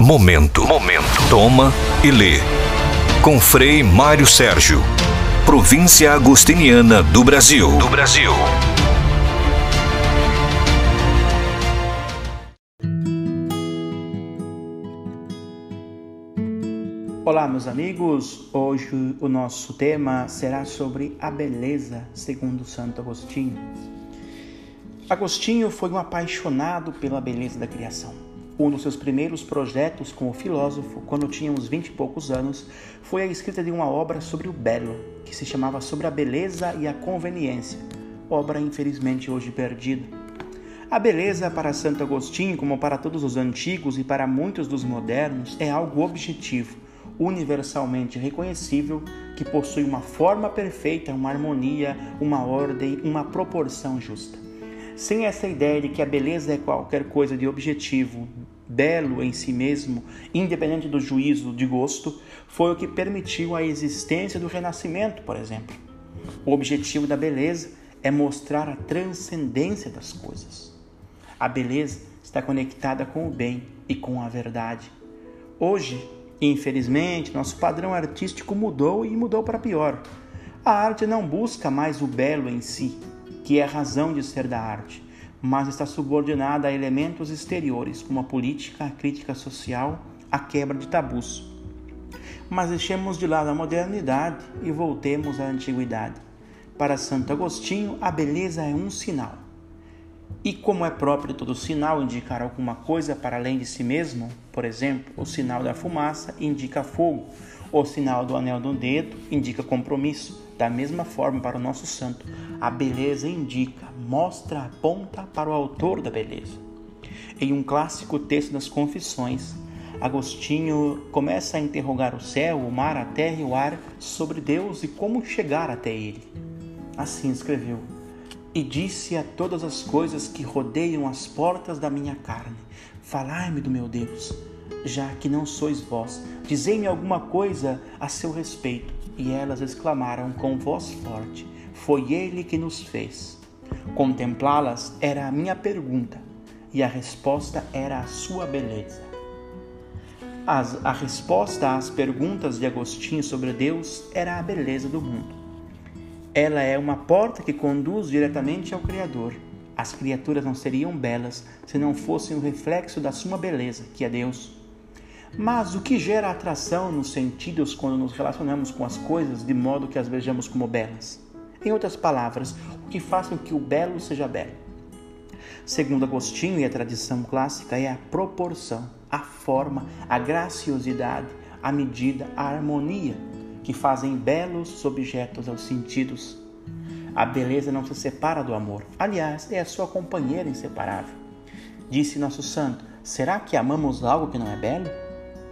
Momento. Momento. Toma e lê. Com Frei Mário Sérgio. Província Agostiniana do Brasil. Do Brasil. Olá, meus amigos. Hoje o nosso tema será sobre a beleza, segundo Santo Agostinho. Agostinho foi um apaixonado pela beleza da criação. Um dos seus primeiros projetos como filósofo, quando tinha uns vinte e poucos anos, foi a escrita de uma obra sobre o belo, que se chamava Sobre a Beleza e a Conveniência, obra infelizmente hoje perdida. A beleza para Santo Agostinho, como para todos os antigos e para muitos dos modernos, é algo objetivo, universalmente reconhecível, que possui uma forma perfeita, uma harmonia, uma ordem, uma proporção justa. Sem essa ideia de que a beleza é qualquer coisa de objetivo, belo em si mesmo, independente do juízo de gosto, foi o que permitiu a existência do Renascimento, por exemplo. O objetivo da beleza é mostrar a transcendência das coisas. A beleza está conectada com o bem e com a verdade. Hoje, infelizmente, nosso padrão artístico mudou e mudou para pior. A arte não busca mais o belo em si, que é a razão de ser da arte mas está subordinada a elementos exteriores, como a política, a crítica social, a quebra de tabus. Mas deixemos de lado a modernidade e voltemos à antiguidade. Para Santo Agostinho, a beleza é um sinal. E como é próprio todo sinal indicar alguma coisa para além de si mesmo, por exemplo, o sinal da fumaça indica fogo, o sinal do anel no dedo indica compromisso. Da mesma forma, para o nosso santo, a beleza indica, mostra, aponta para o autor da beleza. Em um clássico texto das Confissões, Agostinho começa a interrogar o céu, o mar, a terra e o ar sobre Deus e como chegar até ele. Assim escreveu: E disse a todas as coisas que rodeiam as portas da minha carne: Falai-me do meu Deus, já que não sois vós, dizei-me alguma coisa a seu respeito. E elas exclamaram com voz forte: Foi ele que nos fez. Contemplá-las era a minha pergunta, e a resposta era a sua beleza. As, a resposta às perguntas de Agostinho sobre Deus era a beleza do mundo. Ela é uma porta que conduz diretamente ao Criador. As criaturas não seriam belas se não fossem o reflexo da sua beleza, que é Deus. Mas o que gera atração nos sentidos quando nos relacionamos com as coisas de modo que as vejamos como belas? Em outras palavras, o que faz com que o belo seja belo? Segundo Agostinho e a tradição clássica, é a proporção, a forma, a graciosidade, a medida, a harmonia que fazem belos os objetos aos sentidos. A beleza não se separa do amor, aliás, é a sua companheira inseparável. Disse nosso santo: será que amamos algo que não é belo?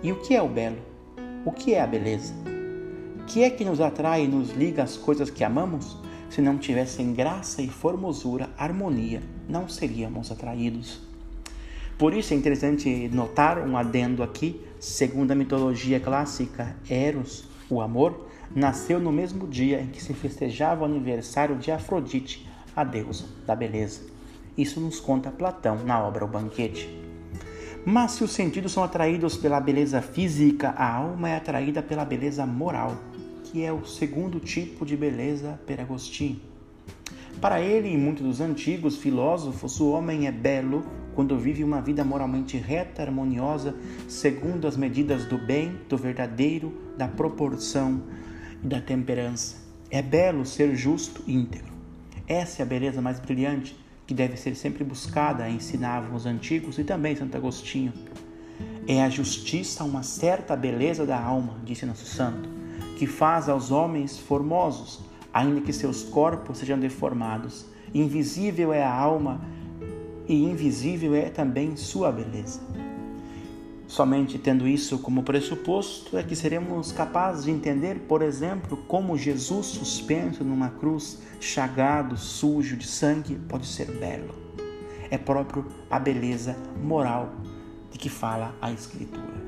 E o que é o belo? O que é a beleza? O que é que nos atrai e nos liga às coisas que amamos? Se não tivessem graça e formosura, harmonia, não seríamos atraídos. Por isso é interessante notar um adendo aqui, segundo a mitologia clássica, Eros, o amor, nasceu no mesmo dia em que se festejava o aniversário de Afrodite, a deusa da beleza. Isso nos conta Platão na obra O Banquete. Mas se os sentidos são atraídos pela beleza física, a alma é atraída pela beleza moral, que é o segundo tipo de beleza per Agostinho. Para ele e muitos dos antigos filósofos, o homem é belo quando vive uma vida moralmente reta, harmoniosa, segundo as medidas do bem, do verdadeiro, da proporção e da temperança. É belo ser justo e íntegro. Essa é a beleza mais brilhante que deve ser sempre buscada, ensinavam os antigos e também Santo Agostinho. É a justiça uma certa beleza da alma, disse nosso santo, que faz aos homens formosos, ainda que seus corpos sejam deformados. Invisível é a alma e invisível é também sua beleza. Somente tendo isso como pressuposto é que seremos capazes de entender, por exemplo, como Jesus suspenso numa cruz, chagado, sujo de sangue, pode ser belo. É próprio a beleza moral de que fala a Escritura.